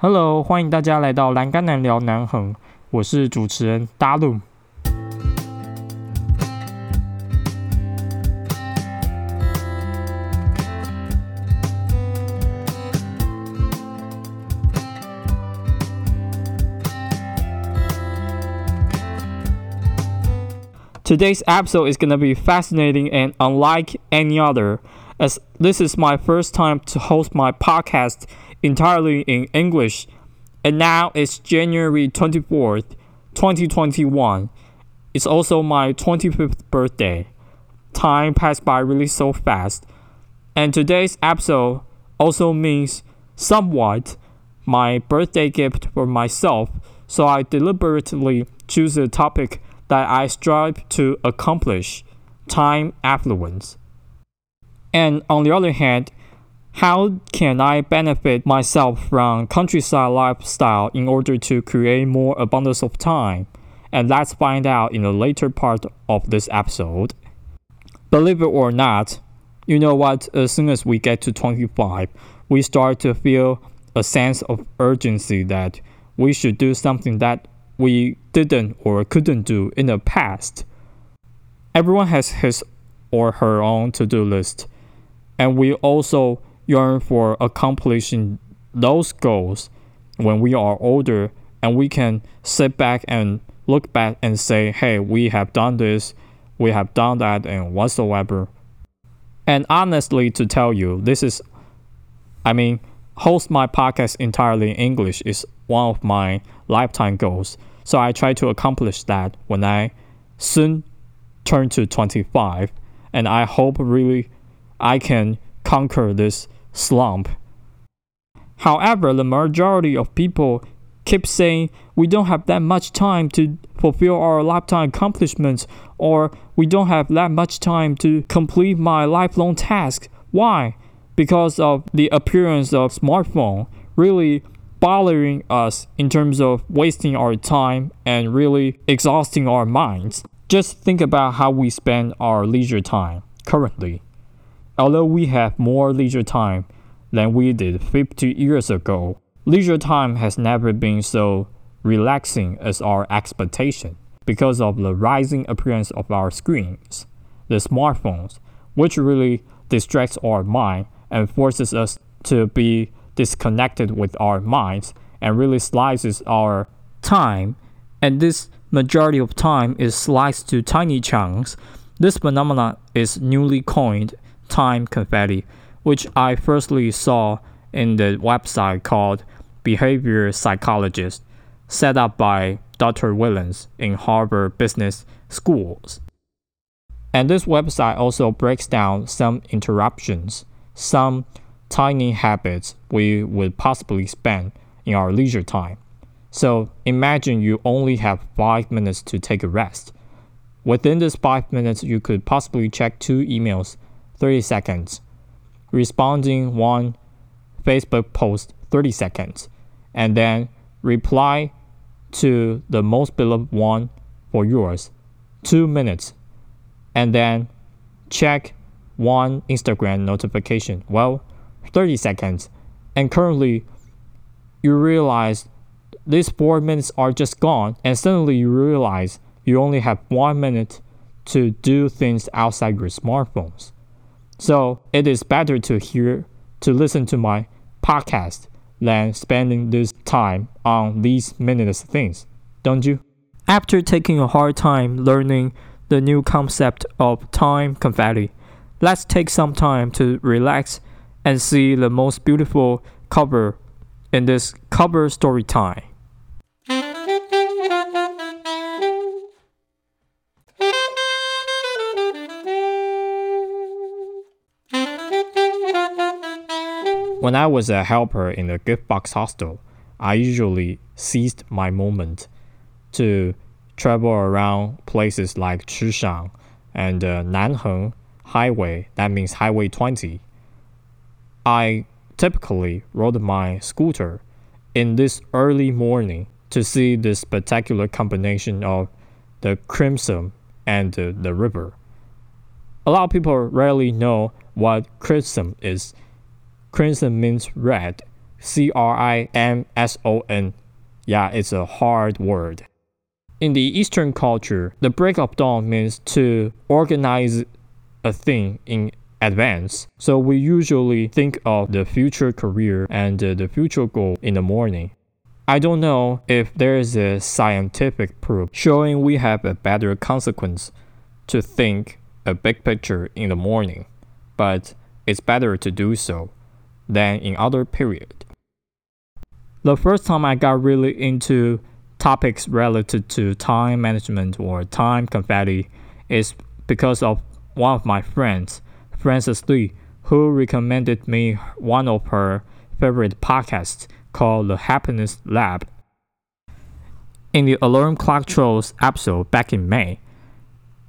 Hello，欢迎大家来到栏杆男聊南横，我是主持人达鲁。Today's episode is gonna be fascinating and unlike any other, as this is my first time to host my podcast entirely in English, and now it's January 24th, 2021. It's also my 25th birthday. Time passed by really so fast, and today's episode also means somewhat my birthday gift for myself, so I deliberately choose a topic that I strive to accomplish time affluence. And on the other hand, how can I benefit myself from countryside lifestyle in order to create more abundance of time? And let's find out in the later part of this episode. Believe it or not, you know what? As soon as we get to 25, we start to feel a sense of urgency that we should do something that we didn't or couldn't do in the past. Everyone has his or her own to do list, and we also yearn for accomplishing those goals when we are older and we can sit back and look back and say, hey, we have done this, we have done that, and whatsoever. And honestly, to tell you, this is, I mean, host my podcast entirely in English is one of my lifetime goals. So I try to accomplish that when I soon turn to 25. And I hope really I can conquer this slump. However, the majority of people keep saying we don't have that much time to fulfill our lifetime accomplishments or we don't have that much time to complete my lifelong task. Why? Because of the appearance of smartphone. Really, bothering us in terms of wasting our time and really exhausting our minds. Just think about how we spend our leisure time currently. Although we have more leisure time than we did 50 years ago, leisure time has never been so relaxing as our expectation because of the rising appearance of our screens, the smartphones, which really distracts our mind and forces us to be disconnected with our minds and really slices our time. And this majority of time is sliced to tiny chunks. This phenomenon is newly coined time confetti, which I firstly saw in the website called Behavior Psychologist, set up by Dr. Whillans in Harvard Business Schools. And this website also breaks down some interruptions, some tiny habits we would possibly spend in our leisure time. So imagine you only have five minutes to take a rest. Within this five minutes, you could possibly check two emails, 30 seconds, responding one Facebook post, 30 seconds, and then reply to the most beloved one for yours, two minutes, and then check one Instagram notification. Well, 30 seconds, and currently you realize these four minutes are just gone, and suddenly you realize you only have one minute to do things outside your smartphones. So it is better to hear, to listen to my podcast than spending this time on these meaningless things, don't you? After taking a hard time learning the new concept of time confetti, let's take some time to relax and see the most beautiful cover in this cover story time. When I was a helper in the gift box hostel, I usually seized my moment to travel around places like Chishang and uh, Nanheng Highway, that means Highway 20, I typically rode my scooter in this early morning to see this spectacular combination of the crimson and the, the river. A lot of people rarely know what crimson is. Crimson means red, C R I M S O N. Yeah, it's a hard word. In the Eastern culture, the break of dawn means to organize a thing in advance. So we usually think of the future career and the future goal in the morning. I don't know if there is a scientific proof showing we have a better consequence to think a big picture in the morning, but it's better to do so than in other period. The first time I got really into topics related to time management or time confetti is because of one of my friends Frances Lee, who recommended me one of her favorite podcasts called The Happiness Lab. In the Alarm Clock Trolls episode back in May,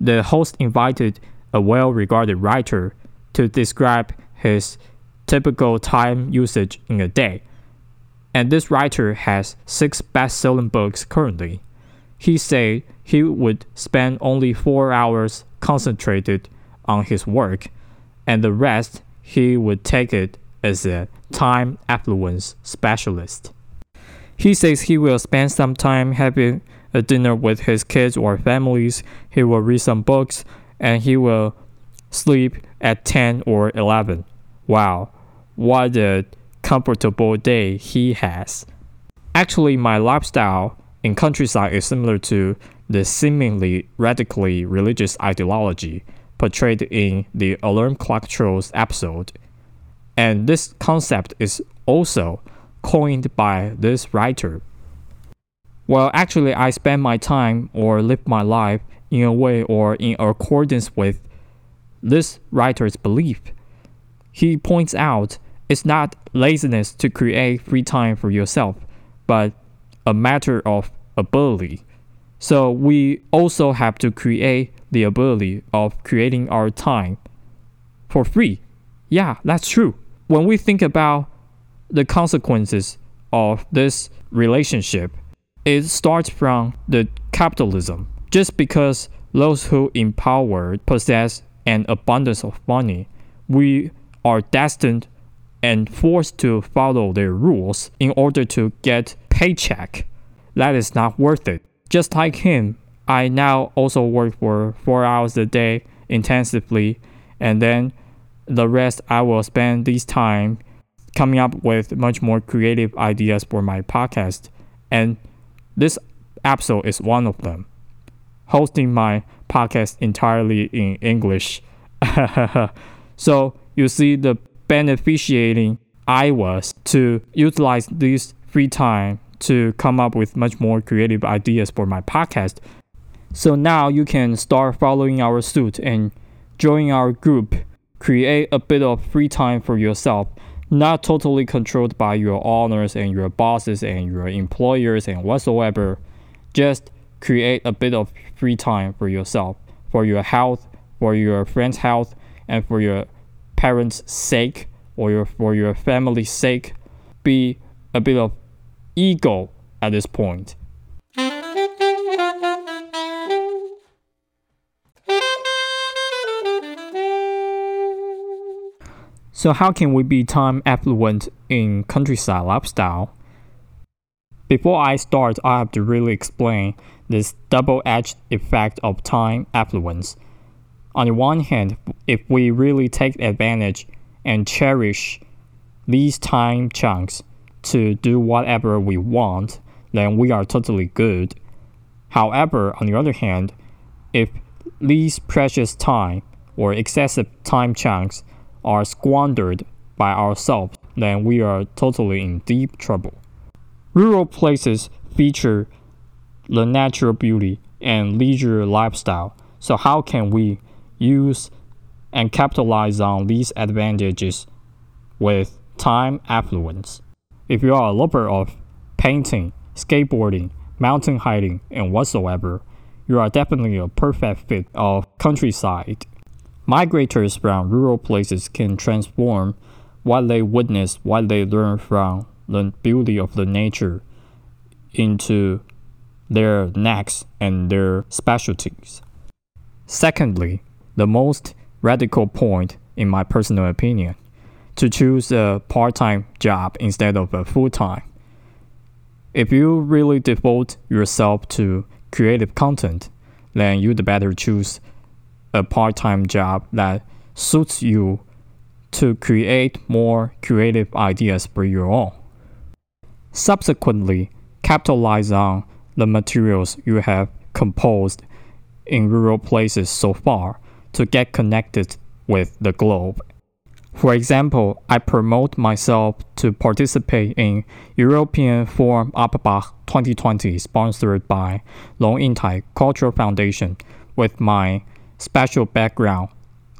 the host invited a well regarded writer to describe his typical time usage in a day. And this writer has six best selling books currently. He said he would spend only four hours concentrated on his work and the rest he would take it as a time affluence specialist. He says he will spend some time having a dinner with his kids or families, he will read some books, and he will sleep at 10 or 11. Wow, what a comfortable day he has. Actually, my lifestyle in countryside is similar to the seemingly radically religious ideology portrayed in the Alarm Clock Trolls episode. And this concept is also coined by this writer. Well, actually, I spend my time or live my life in a way or in accordance with this writer's belief. He points out it's not laziness to create free time for yourself, but a matter of ability. So we also have to create the ability of creating our time for free. Yeah, that's true. When we think about the consequences of this relationship, it starts from the capitalism. Just because those who empower possess an abundance of money, we are destined and forced to follow their rules in order to get paycheck. That is not worth it. Just like him, I now also work for four hours a day intensively, and then the rest I will spend this time coming up with much more creative ideas for my podcast. And this episode is one of them. Hosting my podcast entirely in English. so you see the beneficiating I was to utilize this free time to come up with much more creative ideas for my podcast so now you can start following our suit and join our group. Create a bit of free time for yourself, not totally controlled by your owners and your bosses and your employers and whatsoever. Just create a bit of free time for yourself, for your health, for your friend's health, and for your parents' sake or your, for your family's sake. Be a bit of ego at this point. So, how can we be time affluent in countryside lifestyle? Before I start, I have to really explain this double edged effect of time affluence. On the one hand, if we really take advantage and cherish these time chunks to do whatever we want, then we are totally good. However, on the other hand, if these precious time or excessive time chunks are squandered by ourselves, then we are totally in deep trouble. Rural places feature the natural beauty and leisure lifestyle. So, how can we use and capitalize on these advantages with time affluence? If you are a lover of painting, skateboarding, mountain hiking, and whatsoever, you are definitely a perfect fit of countryside Migrators from rural places can transform what they witness, what they learn from the beauty of the nature into their next and their specialties. Secondly, the most radical point, in my personal opinion, to choose a part time job instead of a full time. If you really devote yourself to creative content, then you'd better choose a part time job that suits you to create more creative ideas for your own. Subsequently, capitalize on the materials you have composed in rural places so far to get connected with the globe. For example, I promote myself to participate in European Forum Alpbach 2020 sponsored by Lung Yingtai Cultural Foundation with my special background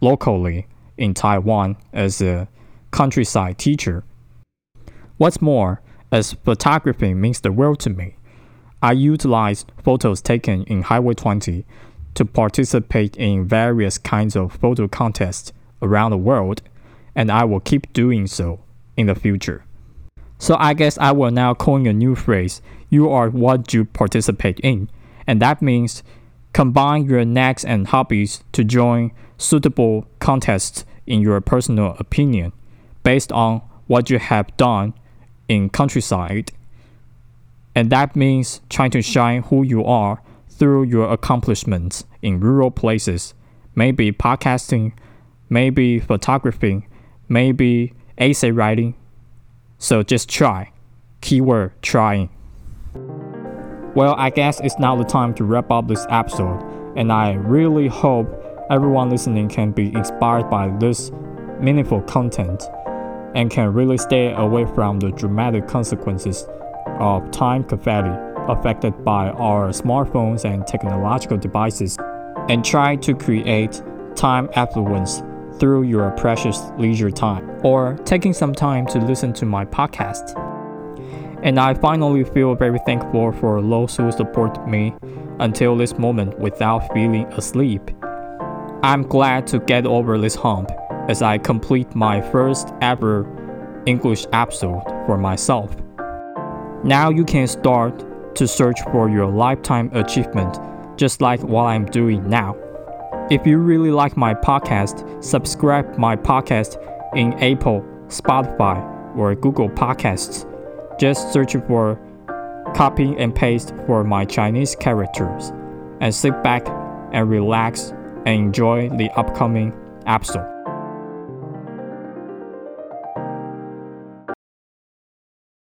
locally in Taiwan as a countryside teacher. What's more, as photography means the world to me, I utilized photos taken in Highway 20 to participate in various kinds of photo contests around the world, and I will keep doing so in the future. So I guess I will now coin a new phrase you are what you participate in, and that means combine your necks and hobbies to join suitable contests in your personal opinion based on what you have done in countryside. And that means trying to shine who you are through your accomplishments in rural places, maybe podcasting, maybe photography, maybe essay writing. So just try. Keyword trying. Well, I guess it's now the time to wrap up this episode, and I really hope everyone listening can be inspired by this meaningful content and can really stay away from the dramatic consequences of time confetti affected by our smartphones and technological devices and try to create time affluence through your precious leisure time or taking some time to listen to my podcast. And I finally feel very thankful for those who support me until this moment without feeling asleep. I'm glad to get over this hump as I complete my first ever English episode for myself. Now you can start to search for your lifetime achievement just like what I'm doing now. If you really like my podcast, subscribe my podcast in Apple, Spotify, or Google Podcasts. Just search for copy and paste for my Chinese characters and sit back and relax and enjoy the upcoming episode.